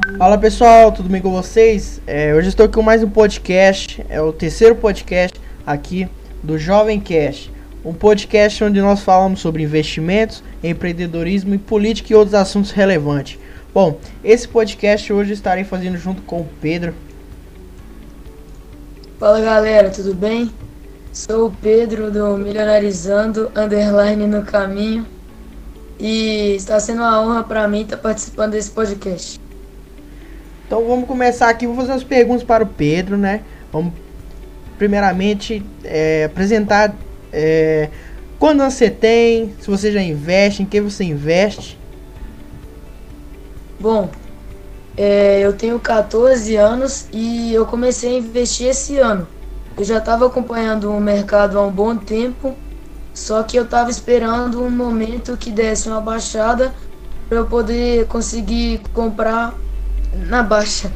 Fala pessoal, tudo bem com vocês? É, hoje estou com mais um podcast, é o terceiro podcast aqui do Jovem Cast, um podcast onde nós falamos sobre investimentos, empreendedorismo e política e outros assuntos relevantes. Bom, esse podcast hoje estarei fazendo junto com o Pedro. Fala galera, tudo bem? Sou o Pedro do Milionarizando Underline no Caminho e está sendo uma honra para mim estar participando desse podcast. Então vamos começar aqui, vou fazer as perguntas para o Pedro, né? Vamos primeiramente é, apresentar é, quando você tem, se você já investe, em que você investe. Bom, é, eu tenho 14 anos e eu comecei a investir esse ano. Eu já estava acompanhando o mercado há um bom tempo, só que eu estava esperando um momento que desse uma baixada para eu poder conseguir comprar na baixa.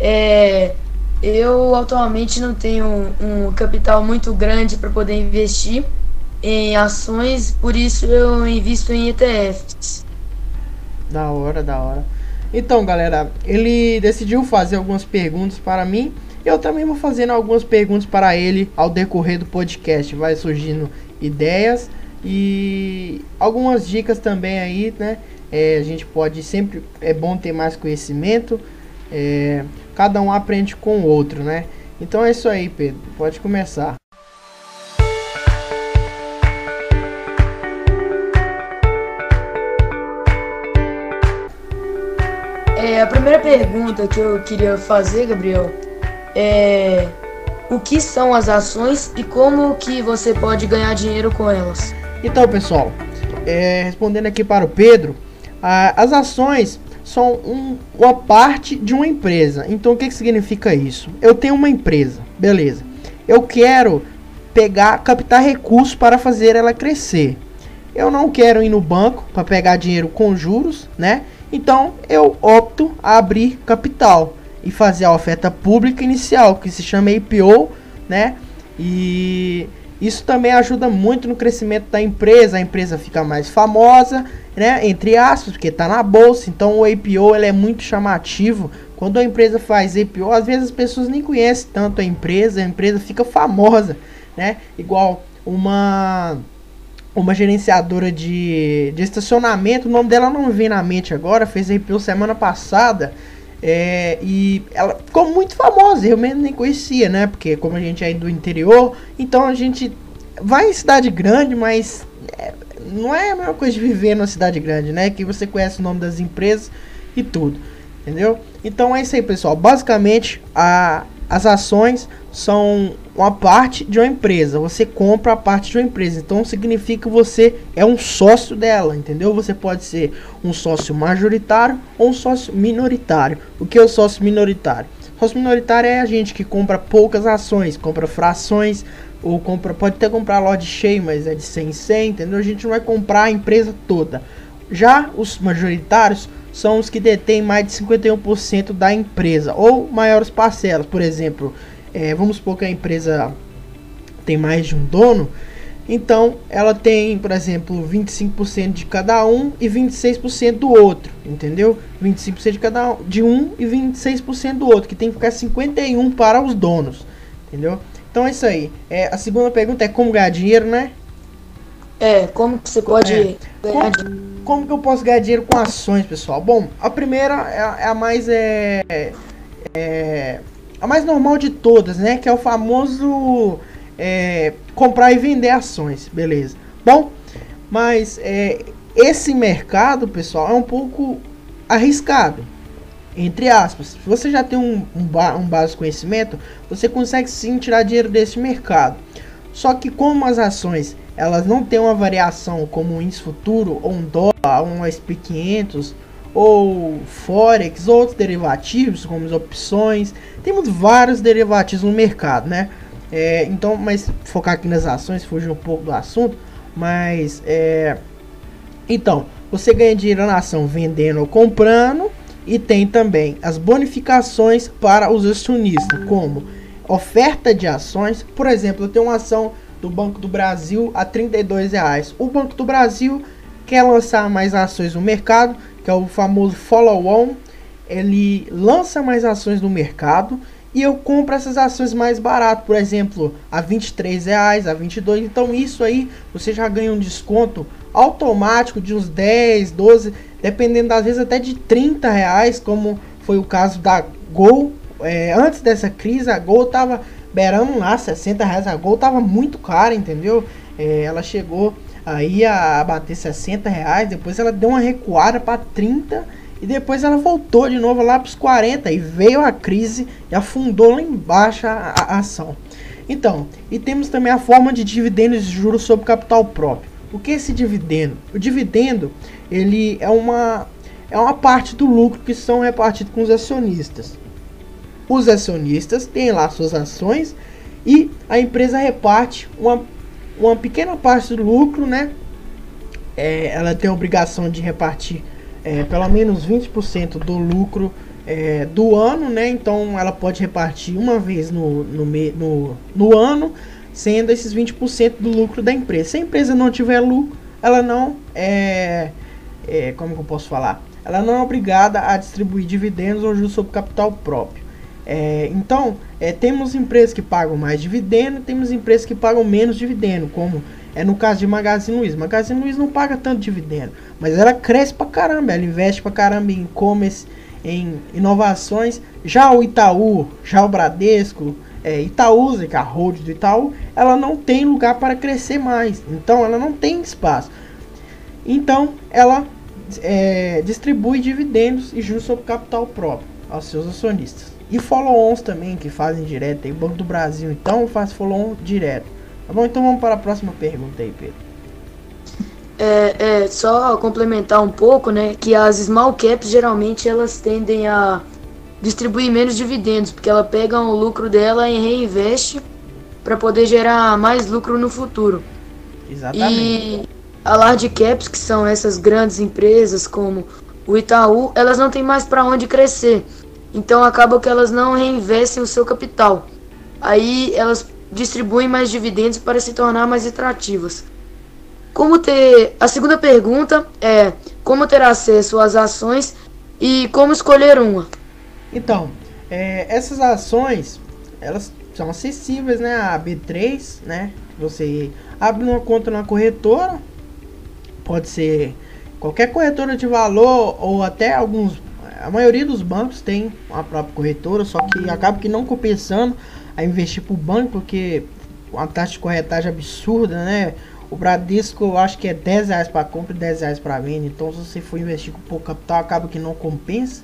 É, eu atualmente não tenho um, capital muito grande para poder investir em ações, por isso eu invisto em ETFs. Da hora, da hora. Então, galera, ele decidiu fazer algumas perguntas para mim. Eu também vou fazendo algumas perguntas para ele ao decorrer do podcast. Vai surgindo ideias e algumas dicas também aí, né? É, a gente pode sempre é bom ter mais conhecimento. É, cada um aprende com o outro, né? Então é isso aí, Pedro. Pode começar. É, a primeira pergunta que eu queria fazer, Gabriel, é o que são as ações e como que você pode ganhar dinheiro com elas? Então, pessoal, é, respondendo aqui para o Pedro, a, as ações são um, uma parte de uma empresa. Então, o que, que significa isso? Eu tenho uma empresa, beleza. Eu quero pegar, captar recursos para fazer ela crescer. Eu não quero ir no banco para pegar dinheiro com juros, né? Então eu opto a abrir capital e fazer a oferta pública inicial, que se chama IPO, né? E isso também ajuda muito no crescimento da empresa, a empresa fica mais famosa, né? Entre aspas, porque está na bolsa. Então o IPO ele é muito chamativo. Quando a empresa faz IPO, às vezes as pessoas nem conhecem tanto a empresa, a empresa fica famosa, né? Igual uma uma gerenciadora de, de estacionamento, o nome dela não vem na mente agora, fez IPO semana passada. É, e ela ficou muito famosa, eu mesmo nem conhecia, né? Porque como a gente é do interior, então a gente vai em cidade grande, mas é, não é a mesma coisa de viver numa cidade grande, né? Que você conhece o nome das empresas e tudo, entendeu? Então é isso aí, pessoal. Basicamente, a, as ações são uma parte de uma empresa. Você compra a parte de uma empresa. Então significa que você é um sócio dela, entendeu? Você pode ser um sócio majoritário ou um sócio minoritário. O que é o sócio minoritário? Sócio minoritário é a gente que compra poucas ações, compra frações ou compra, pode até comprar lote cheio, mas é de 100 em 100, entendeu? A gente não vai comprar a empresa toda. Já os majoritários são os que detêm mais de 51% da empresa ou maiores parcelas, por exemplo, é, vamos supor que a empresa tem mais de um dono, então ela tem, por exemplo, 25% de cada um e 26% do outro, entendeu? 25% de cada um, de um e 26% do outro, que tem que ficar 51 para os donos, entendeu? Então é isso aí. É, a segunda pergunta é como ganhar dinheiro, né? É, como que você pode é. ganhar dinheiro? Como que eu posso ganhar dinheiro com ações, pessoal? Bom, a primeira é, é a mais é, é a mais normal de todas, né? Que é o famoso é, comprar e vender ações, beleza? Bom, mas é, esse mercado, pessoal, é um pouco arriscado, entre aspas. Se você já tem um, um, um básico conhecimento, você consegue sim tirar dinheiro desse mercado. Só que como as ações elas não têm uma variação como um índice futuro ou um dólar, um SP500 ou forex, outros derivativos como as opções, temos vários derivativos no mercado, né? É, então, mas focar aqui nas ações, fugir um pouco do assunto, mas é, então você ganha dinheiro na ação vendendo ou comprando e tem também as bonificações para os acionistas, como oferta de ações, por exemplo, eu tenho uma ação do Banco do Brasil a 32 reais. O Banco do Brasil quer lançar mais ações no mercado, que é o famoso follow-on. ele lança mais ações no mercado e eu compro essas ações mais barato, por exemplo, a 23 reais, a 22. Então isso aí você já ganha um desconto automático de uns 10, 12, dependendo das vezes até de 30 reais, como foi o caso da Gol. É, antes dessa crise, a Gol tava beirando lá 60 reais. A Gol tava muito cara, entendeu? É, ela chegou aí a bater 60 reais, depois ela deu uma recuada para 30 e depois ela voltou de novo lá para os 40 e veio a crise e afundou lá embaixo a, a, ação. Então, e temos também a forma de dividendos de juros sobre capital próprio. O que é esse dividendo? O dividendo, ele é uma é uma parte do lucro que são repartidos com os acionistas. Os acionistas têm lá suas ações e a empresa reparte uma, uma pequena parte do lucro, né? É, ela tem a obrigação de repartir é, pelo menos 20% do lucro é, do ano, né? Então ela pode repartir uma vez no, no, no, no ano, sendo esses 20% do lucro da empresa. Se a empresa não tiver lucro, ela não é, é como que eu posso falar? Ela não é obrigada a distribuir dividendos ou juros sobre capital próprio. É, então, é, temos empresas que pagam mais dividendo, temos empresas que pagam menos dividendo, como é no caso de Magazine Luiza. Magazine Luiza não paga tanto dividendo, mas ela cresce pra caramba, ela investe pra caramba em e-commerce, em inovações. Já o Itaú, já o Bradesco, é, Itaúsa, que é a hold do Itaú, ela não tem lugar para crescer mais. Então ela não tem espaço. Então ela é, distribui dividendos e juros sobre capital próprio aos seus acionistas. E follow-ons também, que fazem direto. Tem Banco do Brasil, então faz follow-on direto. Tá bom, então vamos para a próxima pergunta aí, Pedro. É, é, só complementar um pouco, né, que as small caps geralmente elas tendem a distribuir menos dividendos, porque ela pega o lucro dela e reinveste para poder gerar mais lucro no futuro. Exatamente. E a large caps, que são essas grandes empresas como o Itaú, elas não têm mais para onde crescer. Então acaba que elas não reinvestem o seu capital. Aí elas distribuem mais dividendos para se tornar mais atrativas. Como ter a segunda pergunta é como ter acesso às ações e como escolher uma. Então, é, essas ações elas são acessíveis, né? A B3, né? Você abre uma conta na corretora, pode ser qualquer corretora de valor ou até alguns a maioria dos bancos tem uma própria corretora, só que acaba que não compensando a investir pro banco, porque uma taxa de corretagem absurda, né? O Bradesco eu acho que é 10 reais para compra e 10 reais para venda. Então se você for investir com pouco capital, acaba que não compensa.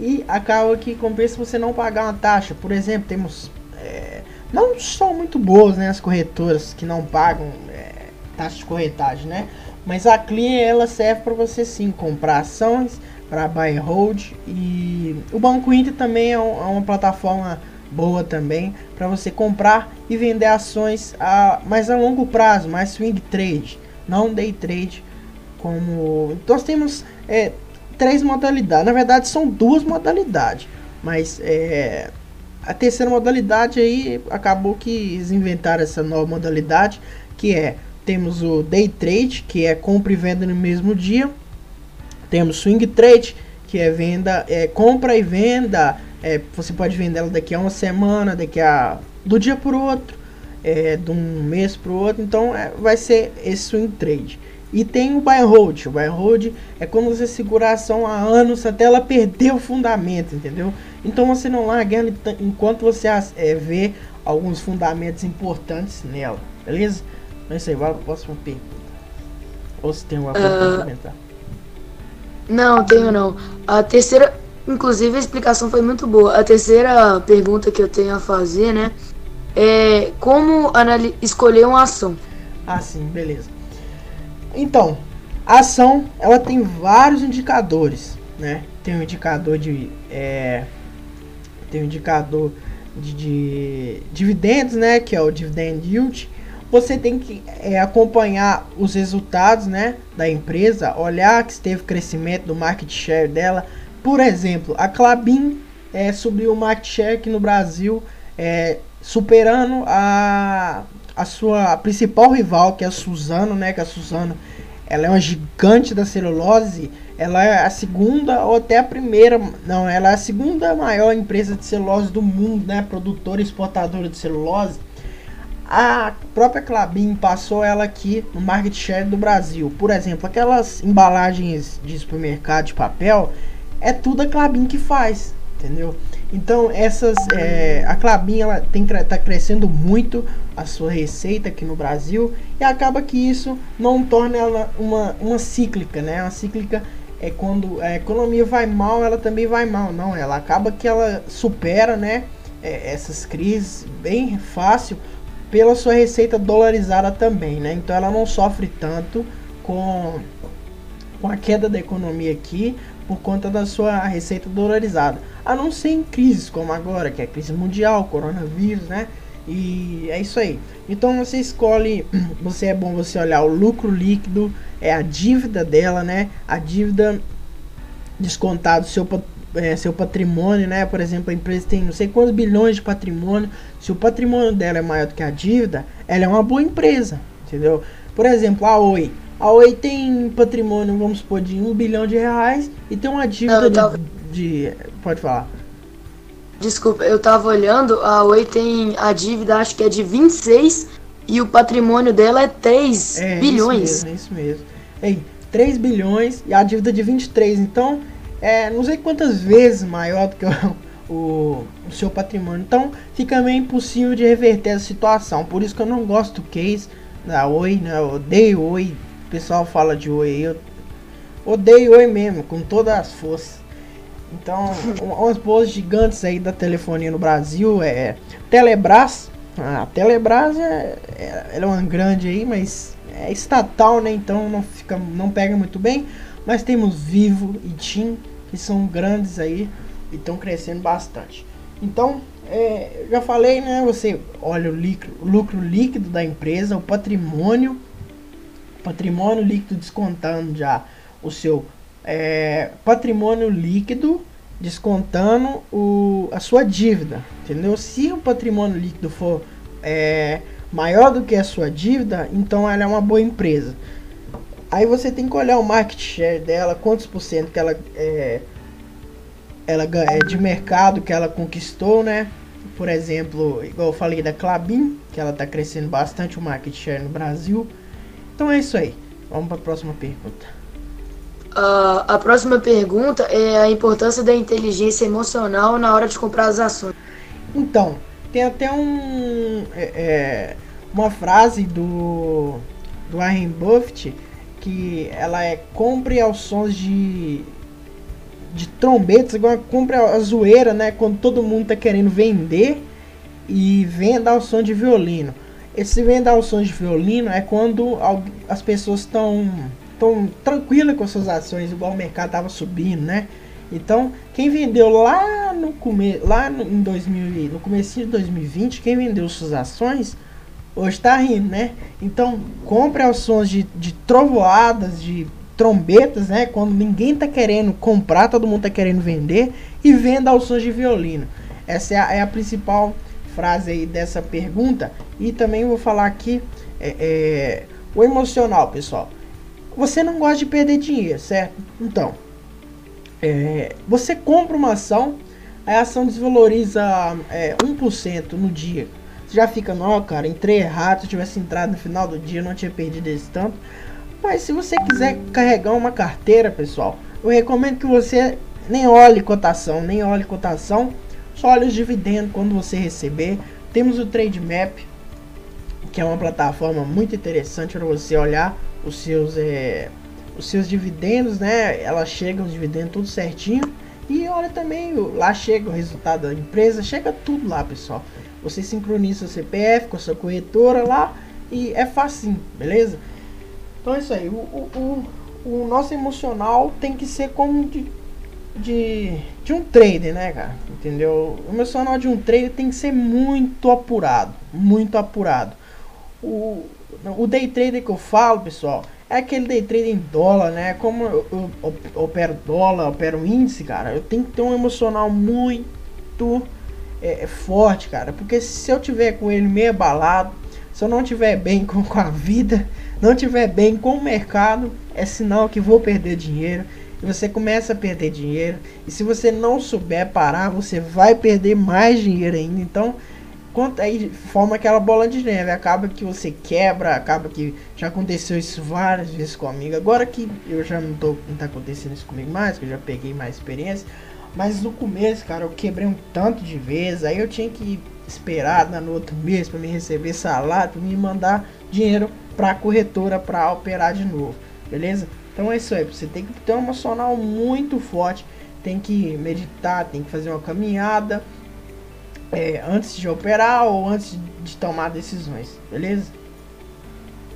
E acaba que compensa você não pagar uma taxa. Por exemplo, temos. É, não são muito boas né, as corretoras que não pagam é, taxa de corretagem, né? Mas a Clear ela serve para você sim comprar ações para buy and hold. E o Banco Inter também é, um, é uma plataforma boa também para você comprar e vender ações a mais a longo prazo, mais swing trade, não day trade. Como nós temos é, três modalidades, na verdade são duas modalidades, mas é, a terceira modalidade aí acabou que eles inventaram essa nova modalidade que é temos o day trade que é compra e venda no mesmo dia, temos swing trade que é venda, é compra e venda é, você pode vender ela daqui a uma semana, daqui a do dia para o outro, é, de um mês para o outro. Então é, vai ser esse swing trade. E tem o buy and hold. O buy and hold é como você segurar a ação há anos até ela perder o fundamento, entendeu? Então você não larga ela enquanto você é, vê alguns fundamentos importantes nela, beleza? Não é isso aí, vai para a próxima pergunta. Ou se tem alguma coisa uh, para comentar? Não, tenho não. A terceira Inclusive a explicação foi muito boa. A terceira pergunta que eu tenho a fazer, né? É como escolher uma ação. Ah, sim, beleza. Então, a ação ela tem vários indicadores, né? Tem um indicador de é, tem um indicador de, de, dividendos, né? Que é o dividend yield. Você tem que é, acompanhar os resultados, né? Da empresa, olhar que teve crescimento do market share dela, por exemplo, a Clabin é, subiu o market share aqui no Brasil, é, superando a, a sua principal rival, que é a Suzano, né? Que a Suzano ela é uma gigante da celulose, ela é a segunda ou até a primeira, não, ela é a segunda maior empresa de celulose do mundo, né, produtora e exportadora de celulose. A própria Clabin passou ela aqui no market share do Brasil. Por exemplo, aquelas embalagens de supermercado de papel, é tudo a Clabin que faz, entendeu? Então essas, é, a Clabin ela tem tá crescendo muito a sua receita aqui no Brasil e acaba que isso não torna ela uma, uma cíclica, né? Uma cíclica é quando a economia vai mal, ela também vai mal, não? Ela acaba que ela supera, né? É, essas crises bem fácil pela sua receita dolarizada também, né? Então ela não sofre tanto com, com a queda da economia aqui por conta da sua receita dolarizada. A não ser em crises como agora, que é crise mundial, coronavírus, né? E é isso aí. Então você escolhe, você é bom você olhar o lucro líquido, é a dívida dela, né? A dívida descontado seu é, seu patrimônio, né? Por exemplo, a empresa tem não sei quantos bilhões de patrimônio. Se o patrimônio dela é maior do que a dívida, ela é uma boa empresa, entendeu? Por exemplo, a Oi. A Oi tem patrimônio, vamos supor, de um bilhão de reais e tem uma dívida tava... de, de. Pode falar. Desculpa, eu tava olhando, a Oi tem a dívida, acho que é de 26 e o patrimônio dela é 3 é, bilhões. Isso mesmo, é isso mesmo. Ei, 3 bilhões e a dívida de 23. Então, é, não sei quantas vezes maior do que o, o, o, seu patrimônio. Então fica meio impossível de reverter essa situação. Por isso que eu não gosto do case da Oi, né? Eu odeio Oi. O pessoal fala de Oi. Eu odeio Oi mesmo, com todas as forças. Então, umas boas gigantes aí da telefonia no Brasil é Telebrás. A Telebrás é, é, é uma grande aí, mas é estatal, né? Então não fica, não pega muito bem. Mas temos Vivo e TIM, que são grandes aí e estão crescendo bastante. Então, é, já falei, né? Você olha o lucro, o lucro líquido da empresa, o patrimônio, patrimônio líquido descontando já o seu é, patrimônio líquido descontando o, a sua dívida, entendeu? Se o patrimônio líquido for é, maior do que a sua dívida, então ela é uma boa empresa. Aí você tem que olhar o market share dela, quantos por cento que ela é, ela é de mercado que ela conquistou, né? Por exemplo, igual eu falei da Clabin, que ela está crescendo bastante o market share no Brasil. Então é isso aí. Vamos para a próxima pergunta. Uh, a próxima pergunta é a importância da inteligência emocional na hora de comprar as ações. Então, tem até um é, é, uma frase do do Warren Buffett que ela é compre aos sons de de trombetas, igual compre a zoeira, né, quando todo mundo tá querendo vender e venda ao som de violino. Esse venda ao som de violino é quando as pessoas estão tão tranquilas com suas ações, igual o mercado tava subindo, né? Então, quem vendeu lá no começo, lá no, em 2000, no começo de 2020, quem vendeu suas ações hoje tá rindo, né? Então, compre aos sons de, de trovoadas, de trombetas, né? Quando ninguém tá querendo comprar, todo mundo tá querendo vender. E venda aos sons de violino. Essa é a, é a principal frase aí dessa pergunta. E também vou falar aqui é, é, o emocional, pessoal. Você não gosta de perder dinheiro, certo? Então, é, você compra uma ação, a ação desvaloriza é, 1% no dia. Você já fica, não, cara, entrei errado. Se eu tivesse entrado no final do dia, não tinha perdido esse tanto. Mas se você quiser carregar uma carteira, pessoal, eu recomendo que você nem olhe cotação, nem olhe cotação, só olhe os dividendos quando você receber. Temos o Trade Map, que é uma plataforma muito interessante para você olhar os seus é, os seus dividendos, né? Ela chega os dividendos tudo certinho e olha também lá chega o resultado da empresa, chega tudo lá, pessoal. Você sincroniza o CPF com a sua corretora lá e é facinho, beleza? Então é isso aí. O, o, o, o nosso emocional tem que ser como de, de, de um trader, né, cara? Entendeu? O emocional de um trader tem que ser muito apurado. Muito apurado. O, o day trader que eu falo, pessoal, é aquele day trader em dólar, né? Como eu, eu, eu opero dólar, opero índice, cara, eu tenho que ter um emocional muito é, forte, cara. Porque se eu tiver com ele meio abalado, se eu não tiver bem com, com a vida, não tiver bem com o mercado, é sinal que vou perder dinheiro. Você começa a perder dinheiro. E se você não souber parar, você vai perder mais dinheiro ainda. Então, quanto aí forma aquela bola de neve. Acaba que você quebra, acaba que já aconteceu isso várias vezes comigo. Agora que eu já não tô não tá acontecendo isso comigo mais, que eu já peguei mais experiência. Mas no começo, cara, eu quebrei um tanto de vezes. Aí eu tinha que esperar no outro mês para me receber salário, para me mandar dinheiro para a corretora para operar de novo, beleza? Então é isso aí, você tem que ter um emocional muito forte, tem que meditar, tem que fazer uma caminhada é, antes de operar ou antes de tomar decisões, beleza?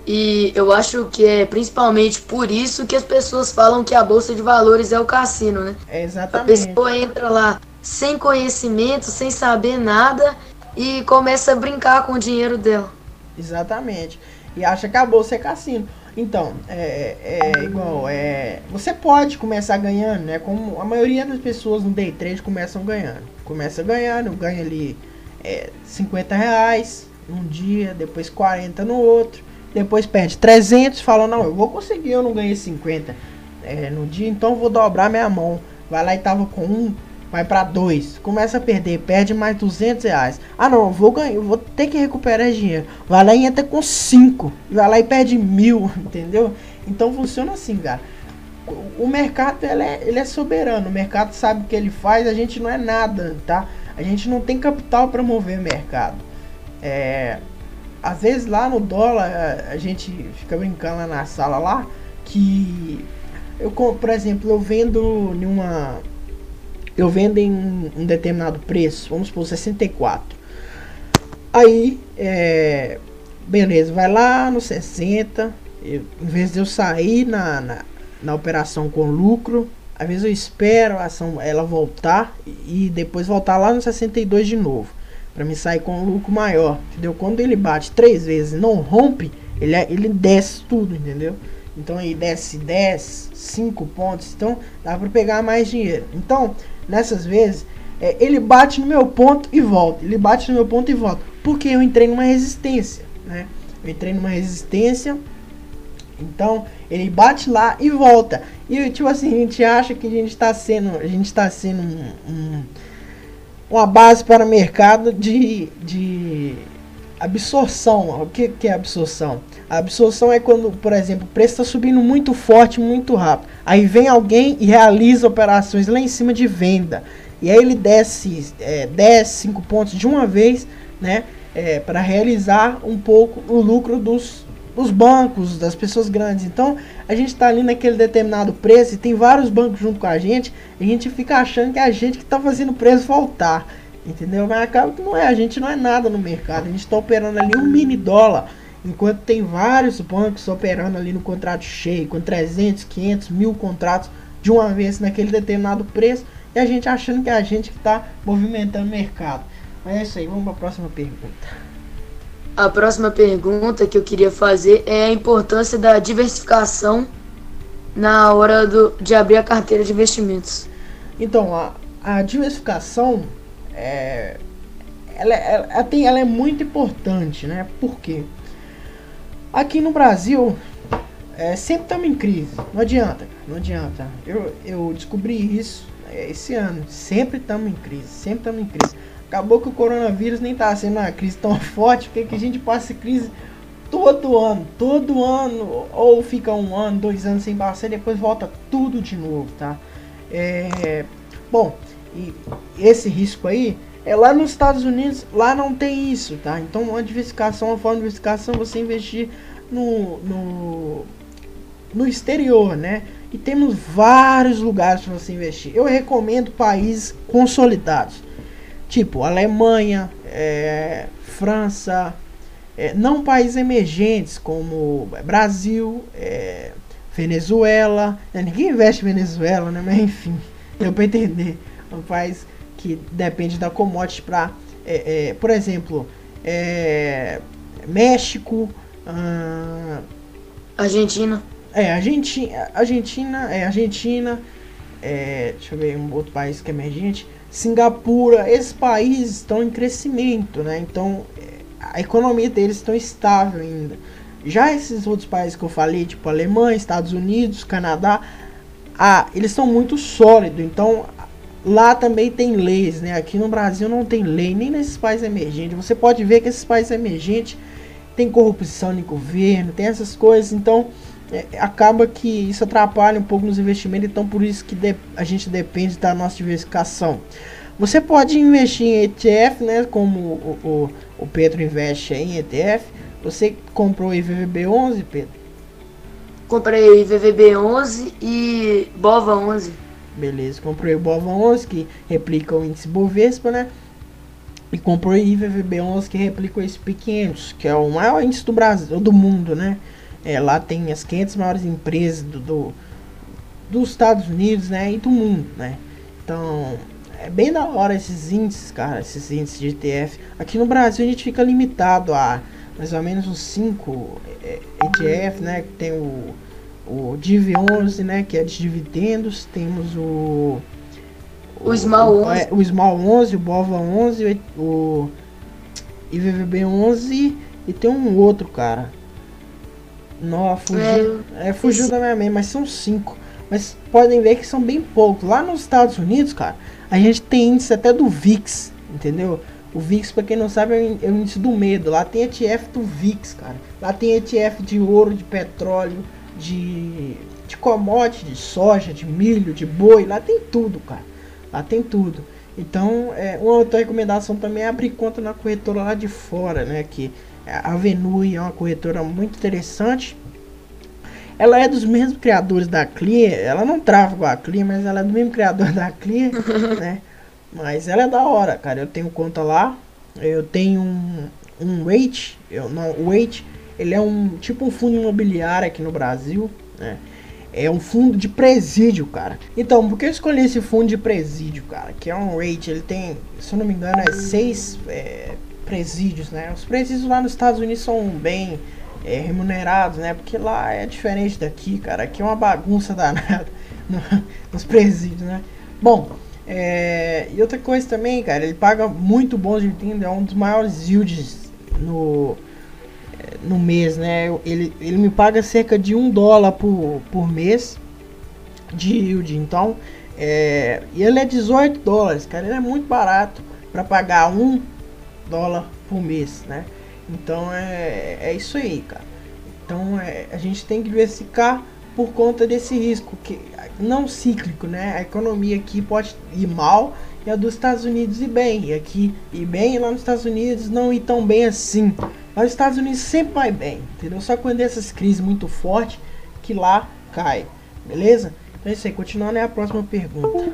E eu acho que é principalmente por isso que as pessoas falam que a bolsa de valores é o cassino, né? É exatamente. A pessoa entra lá sem conhecimento, sem saber nada e começa a brincar com o dinheiro dela. Exatamente. E acha que a bolsa é cassino. Então, é, é igual, é, você pode começar ganhando, né? Como a maioria das pessoas no day trade começam ganhando. Começa ganhando, ganha ali é, 50 reais num dia, depois 40 no outro, depois perde 300, fala, não, eu vou conseguir, eu não ganhei 50 é, no dia, então vou dobrar minha mão. Vai lá e tava com um, vai para dois, começa a perder, perde mais 200 reais. Ah não, vou ganhar, vou ter que recuperar esse dinheiro. Vai lá e entra com cinco, vai lá e perde mil, entendeu? Então funciona assim, cara. O mercado ele é, ele é soberano, o mercado sabe o que ele faz, a gente não é nada, tá? A gente não tem capital para mover mercado. É, às vezes lá no dólar a gente fica brincando lá na sala lá que eu, por exemplo, eu vendo numa eu vendo em um determinado preço, vamos por 64. Aí, é, beleza, vai lá no 60. Eu, em vez de eu sair na, na, na, operação com lucro, às vezes eu espero a ação ela voltar e depois voltar lá no 62 de novo. para me sair com um lucro maior, entendeu? Quando ele bate três vezes não rompe, ele, é, ele desce tudo, entendeu? Então aí desce 10, 5 pontos. Então dá para pegar mais dinheiro. Então, nessas vezes, é, ele bate no meu ponto e volta. Ele bate no meu ponto e volta. Porque eu entrei numa resistência, né? Eu entrei numa resistência. Então, ele bate lá e volta. E tipo assim, a gente acha que a gente está sendo, a gente está sendo um, um, uma base para o mercado de, de absorção. O que, que é absorção? A absorção é quando, por exemplo, o preço está subindo muito forte, muito rápido. Aí vem alguém e realiza operações lá em cima de venda. E aí ele desce é, 10, 5 pontos de uma vez, né? É, para realizar um pouco o lucro dos, dos bancos, das pessoas grandes. Então a gente está ali naquele determinado preço e tem vários bancos junto com a gente. E a gente fica achando que é a gente que está fazendo o preço voltar. Entendeu? Mas acaba que não é. A gente não é nada no mercado. A gente está operando ali um mini dólar Enquanto tem vários bancos operando ali no contrato cheio, com 300, 500, mil contratos de uma vez naquele determinado preço, e a gente achando que é a gente que está movimentando o mercado. Mas é isso aí, vamos para a próxima pergunta. A próxima pergunta que eu queria fazer é a importância da diversificação na hora do, de abrir a carteira de investimentos. Então, a, a diversificação é, ela, ela, ela, tem, ela é muito importante, né? Por quê? Aqui no Brasil, é, sempre estamos em crise. Não adianta, não adianta. Eu, eu descobri isso é, esse ano. Sempre estamos em crise, sempre estamos em crise. Acabou que o coronavírus nem está sendo uma crise tão forte, porque que a gente passa crise todo ano, todo ano, ou fica um ano, dois anos sem passar e depois volta tudo de novo, tá? É, bom, e esse risco aí é lá nos Estados Unidos, lá não tem isso, tá? Então uma diversificação, uma forma de diversificação é você investir no, no, no exterior, né? E temos vários lugares para você investir. Eu recomendo países consolidados, tipo Alemanha, é, França, é, não países emergentes como Brasil, é, Venezuela. Ninguém investe em Venezuela, né? Mas enfim, deu para entender. É país que depende da commodity para, é, é, por exemplo, é, México, ah, Argentina. É, Argentina, Argentina, é Argentina, é, deixa eu ver um outro país que é emergente, Singapura, esses países estão em crescimento, né? Então a economia deles está estável ainda. Já esses outros países que eu falei, tipo Alemanha, Estados Unidos, Canadá, ah, eles são muito sólidos. Então lá também tem leis, né? Aqui no Brasil não tem lei, nem nesses países emergentes. Você pode ver que esses países emergentes tem corrupção no governo, tem essas coisas. Então é, acaba que isso atrapalha um pouco nos investimentos. Então por isso que de, a gente depende da nossa diversificação. Você pode investir em ETF, né? Como o, o, o Pedro investe em ETF. Você comprou IVVB11, Pedro? Comprei VVB11 e BOVA11. Beleza, comprei o BOVA11 que replica o índice Bovespa, né? E comprei IVVB11 que replica o SP500, que é o maior índice do Brasil, do mundo, né? É, lá tem as 500 maiores empresas do, do, dos Estados Unidos, né? E do mundo, né? Então, é bem da hora esses índices, cara, esses índices de ETF. Aqui no Brasil a gente fica limitado a mais ou menos uns 5 ETF, né? Tem o, o DIV11, né? Que é de dividendos. Temos o... O, Small 11. É, o Small 11, o BOVA 11, o IVVB 11 e tem um outro, cara. Não, fugiu, é, é, fugiu da minha mente, mas são cinco. Mas podem ver que são bem poucos. Lá nos Estados Unidos, cara, a gente tem índice até do VIX, entendeu? O VIX, para quem não sabe, é o índice do medo. Lá tem ETF do VIX, cara. Lá tem ETF de ouro, de petróleo, de, de commodity, de soja, de milho, de boi. Lá tem tudo, cara. Lá tem tudo. Então, é, uma outra recomendação também é abrir conta na corretora lá de fora, né? Que a Venui é uma corretora muito interessante. Ela é dos mesmos criadores da Clear. Ela não trava com a Clear, mas ela é do mesmo criador da Clear, né? Mas ela é da hora, cara. Eu tenho conta lá. Eu tenho um, um Wait. Eu, não, Wait, ele é um tipo um fundo imobiliário aqui no Brasil, né? É um fundo de presídio, cara. Então, por que eu escolhi esse fundo de presídio, cara? Que é um rate, ele tem, se eu não me engano, é seis é, presídios, né? Os presídios lá nos Estados Unidos são bem é, remunerados, né? Porque lá é diferente daqui, cara. Aqui é uma bagunça danada nos presídios, né? Bom, é, e outra coisa também, cara, ele paga muito bons dividendos, é um dos maiores yields no, no mês, né? Ele, ele me paga cerca de um dólar por, por mês de yield, então, é, e ele é 18 dólares, cara, ele é muito barato para pagar um dólar por mês, né? Então é, é isso aí, cara. Então é, a gente tem que diversificar por conta desse risco que não cíclico, né? A economia aqui pode ir mal e a dos Estados Unidos ir bem. E aqui ir bem e lá nos Estados Unidos não ir tão bem assim. Lá nos Estados Unidos sempre vai bem, entendeu? Só quando essas crises muito fortes que lá cai, beleza? Então é isso aí, continuando é a próxima pergunta.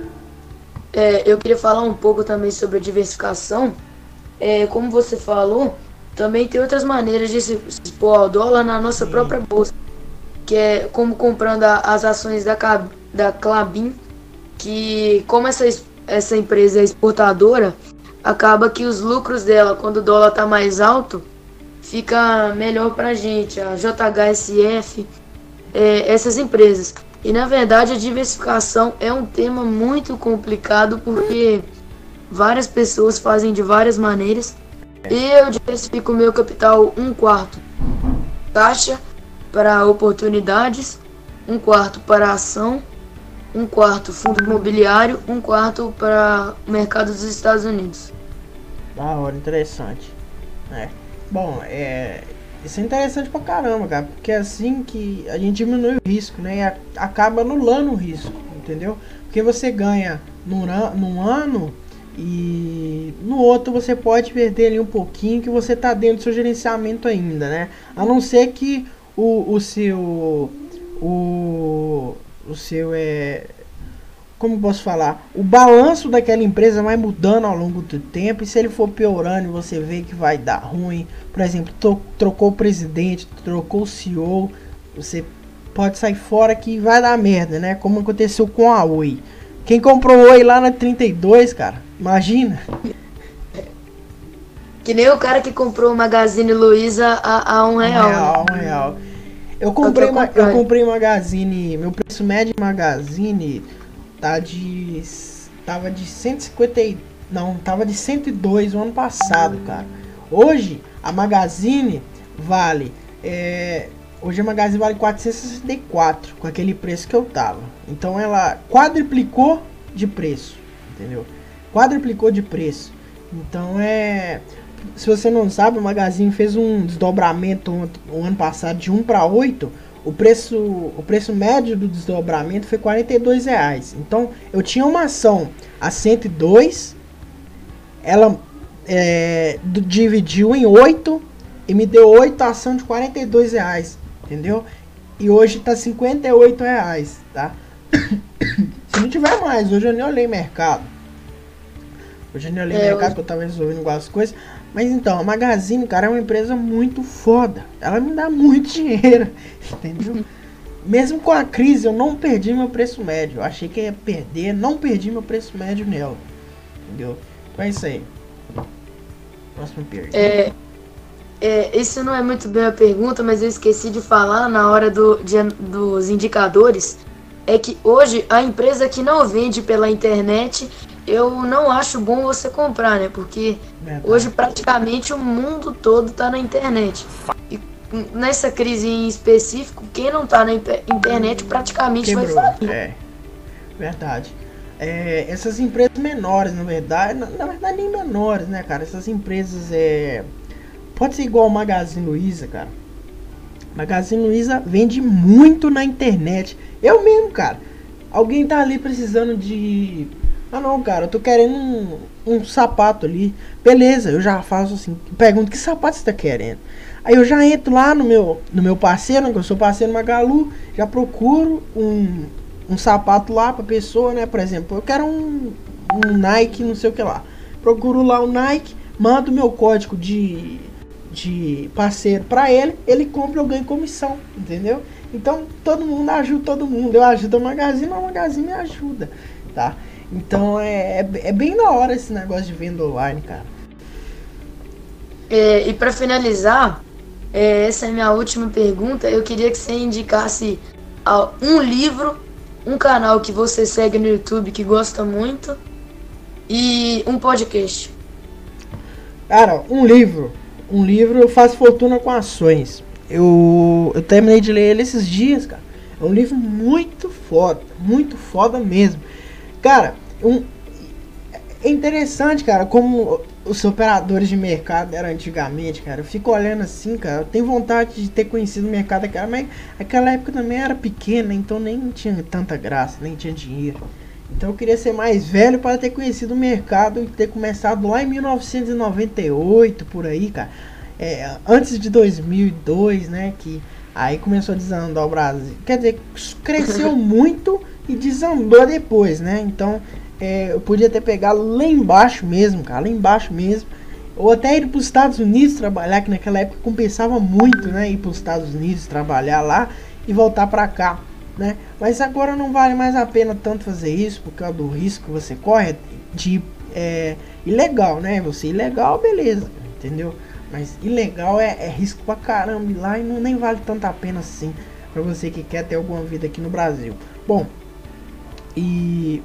É, eu queria falar um pouco também sobre a diversificação. É, como você falou, também tem outras maneiras de se expor ao dólar na nossa Sim. própria bolsa que é como comprando a, as ações da, da Clabin, que como essa, essa empresa é exportadora, acaba que os lucros dela, quando o dólar está mais alto, fica melhor para a gente, a JHSF, é, essas empresas. E na verdade a diversificação é um tema muito complicado porque várias pessoas fazem de várias maneiras. Eu diversifico meu capital um quarto taxa para oportunidades, um quarto para ação, um quarto fundo imobiliário, um quarto para o mercado dos Estados Unidos. Da hora, interessante. É. Bom, é, isso é interessante pra caramba, cara, porque é assim que a gente diminui o risco, né? E acaba anulando o risco, entendeu? Porque você ganha num, num ano e no outro você pode perder ali um pouquinho que você tá dentro do seu gerenciamento ainda, né? A não ser que o, o seu. O, o seu é. Como posso falar? O balanço daquela empresa vai mudando ao longo do tempo. E se ele for piorando, você vê que vai dar ruim. Por exemplo, trocou o presidente, trocou o CEO. Você pode sair fora que vai dar merda, né? Como aconteceu com a Oi. Quem comprou Oi lá na 32, cara? Imagina. Que nem o cara que comprou o Magazine Luiza a, a um real. Um real, um real. Eu comprei, uma, eu comprei Magazine, meu preço médio de Magazine tá de tava de 150 não, tava de 102 o ano passado, cara. Hoje a Magazine vale é, hoje a Magazine vale 464 com aquele preço que eu tava. Então ela quadriplicou de preço, entendeu? Quadriplicou de preço. Então é. Se você não sabe, o Magazine fez um desdobramento o ano passado de 1 para 8. O preço, o preço médio do desdobramento foi 42 reais. Então eu tinha uma ação a 102, ela é, dividiu em 8 e me deu 8 ação de 42 reais, entendeu? E hoje tá 58 reais, tá? Se não tiver mais, hoje eu nem olhei mercado. Hoje eu nem olhei é, mercado, que eu tava resolvendo algumas coisas. Mas então, a Magazine, cara, é uma empresa muito foda. Ela me dá muito dinheiro, entendeu? Mesmo com a crise, eu não perdi meu preço médio. Eu achei que ia perder, não perdi meu preço médio nela. Entendeu? Então é isso aí. Próxima pergunta. É, é, isso não é muito bem a pergunta, mas eu esqueci de falar na hora do, de, dos indicadores. É que hoje a empresa que não vende pela internet, eu não acho bom você comprar, né? Porque Verdade. hoje praticamente o mundo todo está na internet. E nessa crise em específico, quem não está na internet praticamente Quebrou. vai falir. É, verdade é, essas empresas menores, na verdade, na, na, verdade nem menores, né, cara? Essas empresas é. Pode ser igual o Magazine Luiza, cara. Magazine Luiza vende muito na internet. Eu mesmo, cara. Alguém tá ali precisando de. Ah não, cara, eu tô querendo um, um sapato ali. Beleza, eu já faço assim. Pergunto que sapato você tá querendo. Aí eu já entro lá no meu, no meu parceiro, né, que eu sou parceiro Magalu, já procuro um, um sapato lá pra pessoa, né? Por exemplo, eu quero um, um Nike, não sei o que lá. Procuro lá o Nike, mando meu código de, de parceiro para ele, ele compra, eu ganho comissão, entendeu? Então todo mundo ajuda todo mundo. Eu ajudo a Magazine, a Magazine me ajuda, tá? Então é, é, é bem da hora esse negócio de venda online, cara. É, e para finalizar, é, essa é a minha última pergunta. Eu queria que você indicasse um livro um canal que você segue no YouTube que gosta muito e um podcast. Cara, um livro. Um livro eu faço fortuna com ações. Eu, eu terminei de ler ele esses dias, cara. É um livro muito foda, muito foda mesmo. Cara, um, é interessante, cara, como os operadores de mercado eram antigamente, cara. Eu fico olhando assim, cara. Eu tenho vontade de ter conhecido o mercado, cara, mas aquela época também era pequena, então nem tinha tanta graça, nem tinha dinheiro. Então eu queria ser mais velho para ter conhecido o mercado e ter começado lá em 1998, por aí, cara. É, antes de 2002, né, que aí começou a desandar o Brasil. Quer dizer, cresceu muito e desandou depois, né? Então é, eu podia ter pegado lá embaixo mesmo, cara, lá embaixo mesmo. Ou até ir para os Estados Unidos trabalhar, que naquela época compensava muito, né? Ir para os Estados Unidos trabalhar lá e voltar para cá, né? Mas agora não vale mais a pena tanto fazer isso, por causa do risco que você corre de é, ilegal, né? Você ilegal, beleza, entendeu? Mas ilegal é, é risco pra caramba lá e não nem vale tanto a pena assim para você que quer ter alguma vida aqui no Brasil. Bom, e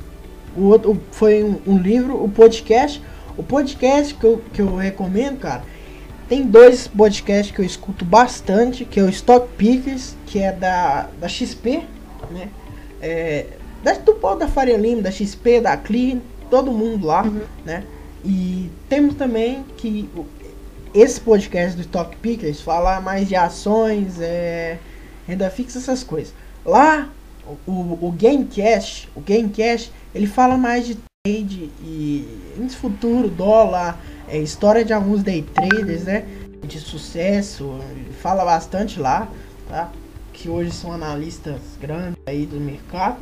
o outro foi um, um, livro, o podcast. O podcast que eu, que eu recomendo, cara, tem dois podcasts que eu escuto bastante, que é o Stock Pickers, que é da, da XP, né? É, da, do Paulo da Faria Lima, da XP, da Clean, todo mundo lá, uhum. né? E temos também que esse podcast do Stock Pickers fala mais de ações, é, renda fixa, essas coisas. Lá, o, o, Gamecast, o Gamecast ele fala mais de trade e futuro, dólar, é, história de alguns day traders, né? De sucesso, ele fala bastante lá, tá? Que hoje são analistas grandes aí do mercado.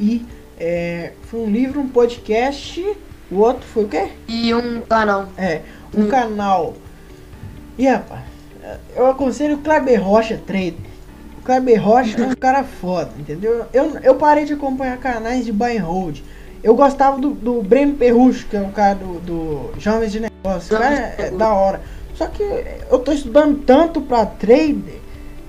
E é, foi um livro, um podcast, o outro foi o quê? E um canal. É, um hum. canal. E rapaz, eu aconselho o Kleber Rocha Trade. Kleber Rocha é um cara foda, entendeu? Eu, eu parei de acompanhar canais de buy and hold. Eu gostava do, do Breno Perrucho, que é o cara do, do Jovens de Negócios. O cara é, é, da hora. Só que eu tô estudando tanto pra trade,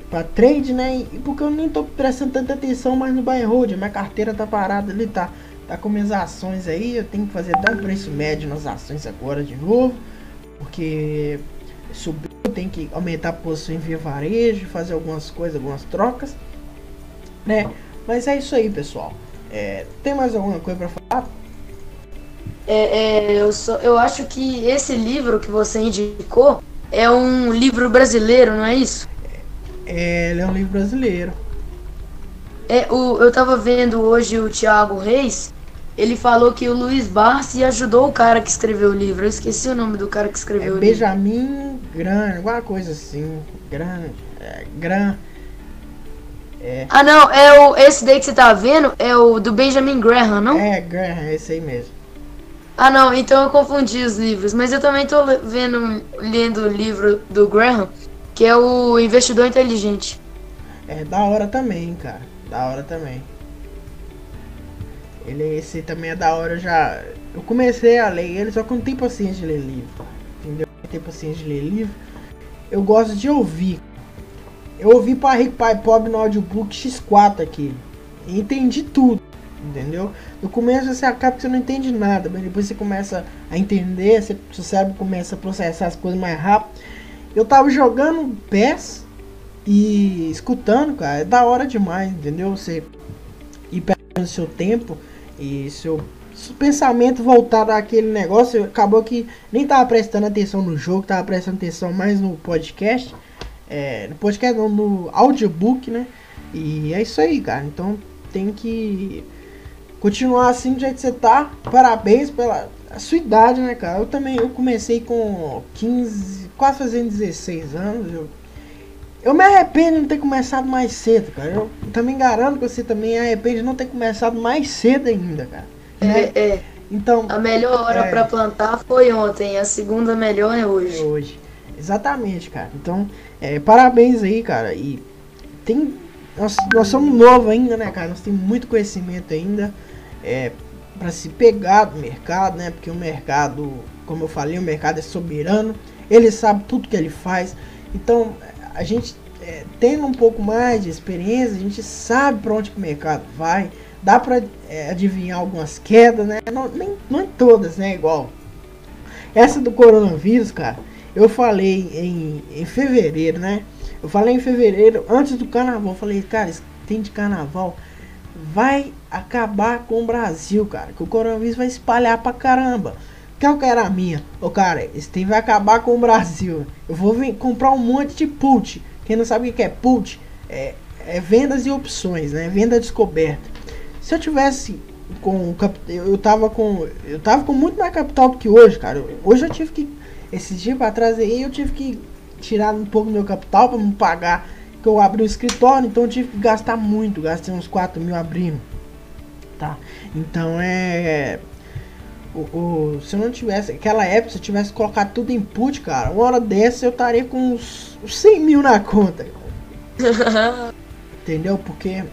pra trade, né? E porque eu nem tô prestando tanta atenção mais no buy and hold. Minha carteira tá parada ali, tá, tá com minhas ações aí. Eu tenho que fazer até um preço médio nas ações agora de novo. Porque subiu, tem que aumentar a posição em via varejo, fazer algumas coisas, algumas trocas, né? Mas é isso aí, pessoal. É, tem mais alguma coisa para falar? É, é, eu, só, eu acho que esse livro que você indicou é um livro brasileiro, não é isso? É, ele é um livro brasileiro. É, o, eu tava vendo hoje o Thiago Reis, ele falou que o Luiz Barsi ajudou o cara que escreveu o livro. Eu esqueci o nome do cara que escreveu é o Benjamin livro. Benjamin Gran, alguma coisa assim. Gran. É, Gran. É. Ah não, é o, esse daí que você tá vendo é o do Benjamin Graham, não? É, Graham, esse aí mesmo. Ah não, então eu confundi os livros, mas eu também tô vendo, lendo o livro do Graham, que é o Investidor Inteligente. É da hora também, cara. Da hora também. Ele esse também é da hora, eu já. Eu comecei a ler ele, só que não tenho paciência de ler livro. Tenho paciência de ler livro. Eu gosto de ouvir. Eu ouvi para Rico Pai Pobre no audiobook X4 aqui. Entendi tudo entendeu? No começo você acaba que você não entende nada, mas depois você começa a entender, seu cérebro começa a processar as coisas mais rápido. Eu tava jogando PES e escutando, cara, é da hora demais, entendeu? Você ir perdendo seu tempo e seu pensamento voltado àquele negócio, acabou que nem tava prestando atenção no jogo, tava prestando atenção mais no podcast. É, no podcast não, no audiobook, né? E é isso aí, cara. Então tem que continuar assim do jeito que você tá. Parabéns pela sua idade, né, cara? Eu também eu comecei com 15, quase fazendo 16 anos. Eu, eu me arrependo de não ter começado mais cedo, cara. Eu também garanto que você também arrepende de não ter começado mais cedo ainda, cara. Né? É, é. Então, a melhor hora é, para plantar foi ontem, a segunda melhor é hoje. É hoje. Exatamente, cara. Então, é, parabéns aí, cara. E tem nós, nós somos novos ainda, né, cara? Nós temos muito conhecimento ainda é, para se pegar do mercado, né? Porque o mercado, como eu falei, o mercado é soberano, ele sabe tudo que ele faz. Então, a gente é, tendo um pouco mais de experiência, a gente sabe para onde o mercado vai. Dá para é, adivinhar algumas quedas, né? Não, nem, não em todas, né? Igual essa do coronavírus, cara. Eu falei em, em fevereiro, né? Eu falei em fevereiro, antes do carnaval. Falei, cara, tem de carnaval vai acabar com o Brasil, cara. Que o coronavírus vai espalhar pra caramba. Qual que era a minha? Ô cara, esse tem vai acabar com o Brasil. Eu vou comprar um monte de put. Quem não sabe o que é put? É, é vendas e opções, né? Venda descoberta. Se eu tivesse com eu tava com eu tava com muito mais capital do que hoje, cara. Hoje eu tive que esses dias para trás aí eu tive que tirar um pouco do meu capital para me pagar que eu abri o escritório, então eu tive que gastar muito, gastei uns 4 mil abrindo, tá? Então é... O, o, se eu não tivesse, aquela época, se eu tivesse colocado tudo em put, cara, uma hora dessa eu estaria com uns, uns 100 mil na conta. Entendeu? Porque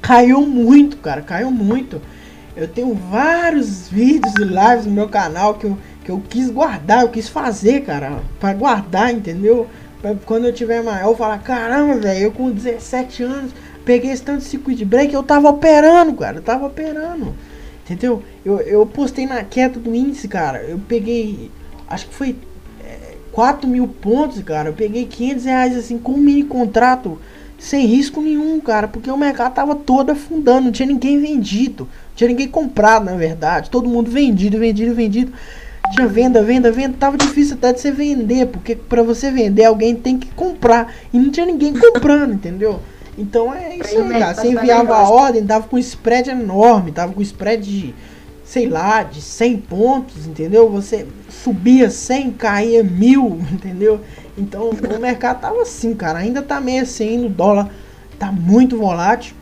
caiu muito, cara, caiu muito. Eu tenho vários vídeos e lives no meu canal que eu, que eu quis guardar, eu quis fazer, cara, para guardar, entendeu? Pra quando eu tiver maior, eu falar, caramba, velho, eu com 17 anos peguei esse tanto de circuit break, eu tava operando, cara, eu tava operando. Entendeu? Eu, eu postei na queda do índice, cara. Eu peguei, acho que foi é, 4 mil pontos, cara. Eu peguei 500 reais assim com um mini contrato, sem risco nenhum, cara. Porque o mercado tava todo afundando, não tinha ninguém vendido, não tinha ninguém comprado, na verdade. Todo mundo vendido, vendido, vendido. Tinha venda, venda, venda. Tava difícil até de você vender, porque para você vender alguém tem que comprar. E não tinha ninguém comprando, entendeu? Então é isso aí, cara. Você enviava a ordem, tava com spread enorme, tava com spread de, sei lá, de 100 pontos, entendeu? Você subia 100, caía mil, entendeu? Então o mercado tava assim, cara. Ainda tá meio assim, o dólar tá muito volátil.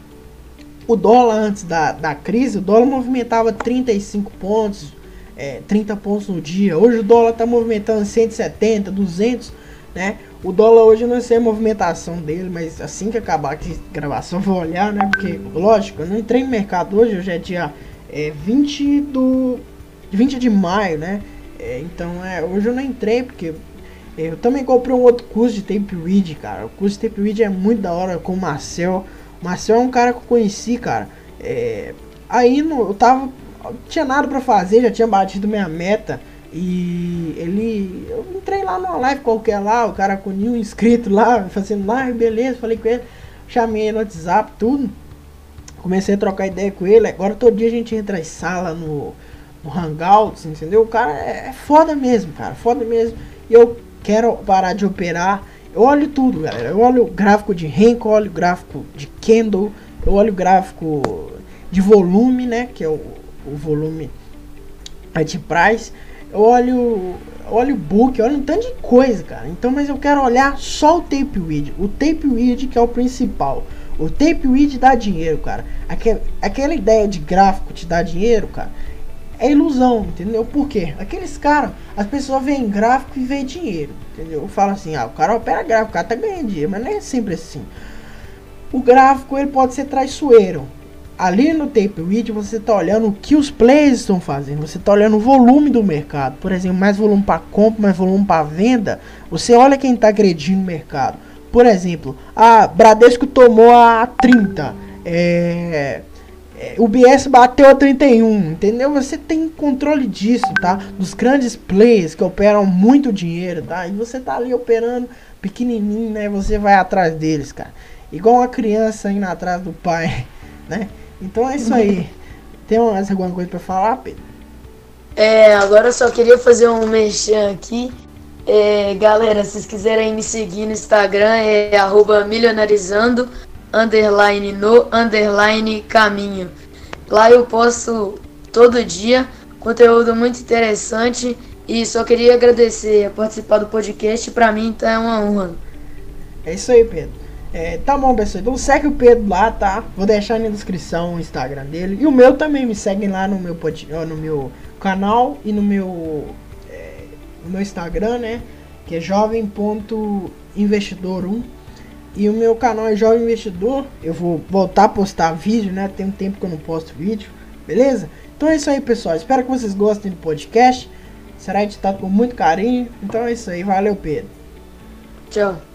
O dólar antes da, da crise, o dólar movimentava 35 pontos, é, 30 pontos no dia. Hoje o dólar está movimentando 170, 200, né? O dólar hoje não sei a movimentação dele, mas assim que acabar aqui a gravação vou olhar, né? Porque, lógico, eu não entrei no mercado hoje, hoje é dia é, 20, do, 20 de maio, né? É, então, é, hoje eu não entrei porque eu também comprei um outro curso de Tape Read, cara. O curso de Tape Read é muito da hora com o Marcel. O Marcel é um cara que eu conheci, cara. É, aí no, eu tava tinha nada para fazer, já tinha batido minha meta E ele. Eu entrei lá numa live qualquer lá, o cara com nenhum inscrito lá, fazendo live, beleza, falei com ele, chamei ele no WhatsApp, tudo. Comecei a trocar ideia com ele. Agora todo dia a gente entra em sala no, no Hangouts, entendeu? O cara é, é foda mesmo, cara, foda mesmo. E eu quero parar de operar. Eu olho tudo, galera. Eu olho o gráfico de Henkel, olho o gráfico de Kendall, eu olho o gráfico de volume, né? Que é o, o volume de price. Eu olho, olho o book, olho um tanto de coisa, cara. Então, mas eu quero olhar só o tape weed. O tape weed que é o principal. O tape weed dá dinheiro, cara. Aquela, aquela ideia de gráfico te dá dinheiro, cara. É ilusão, entendeu? Por quê? Aqueles caras, as pessoas veem gráfico e veem dinheiro, entendeu? Fala assim, ah, o cara opera gráfico, o cara tá ganhando dinheiro, mas não é sempre assim. O gráfico, ele pode ser traiçoeiro ali no tape read você está olhando o que os players estão fazendo, você está olhando o volume do mercado, por exemplo, mais volume para compra, mais volume para venda, você olha quem está agredindo o mercado. Por exemplo, a Bradesco tomou a 30, é, é, o BS bateu a 31, entendeu? Você tem controle disso, tá? Dos grandes players que operam muito dinheiro, tá? E você tá ali operando pequenininho, né? Você vai atrás deles, cara. Igual uma criança indo atrás do pai, né? Então é isso aí. Tem mais alguma coisa para falar, Pedro? É, agora eu só queria fazer um merchan aqui. É, galera, se vocês quiserem me seguir no Instagram, é milionarizando, underline no, underline caminho. Lá eu posto todo dia conteúdo muito interessante e só queria agradecer a participar do podcast. Para mim tá é uma honra. É isso aí, Pedro. É, tá bom, pessoal. Então segue o Pedro lá, tá? Vou deixar na descrição o Instagram dele. E o meu também, me seguem lá no meu, no meu canal e no meu, é, no meu Instagram, né? Que é jovem.investidor1. E o meu canal é Jovem Investidor. Eu vou voltar a postar vídeo, né? Tem um tempo que eu não posto vídeo, beleza? Então é isso aí, pessoal. Espero que vocês gostem do podcast. Será editado com muito carinho. Então é isso aí. Valeu, Pedro. Tchau.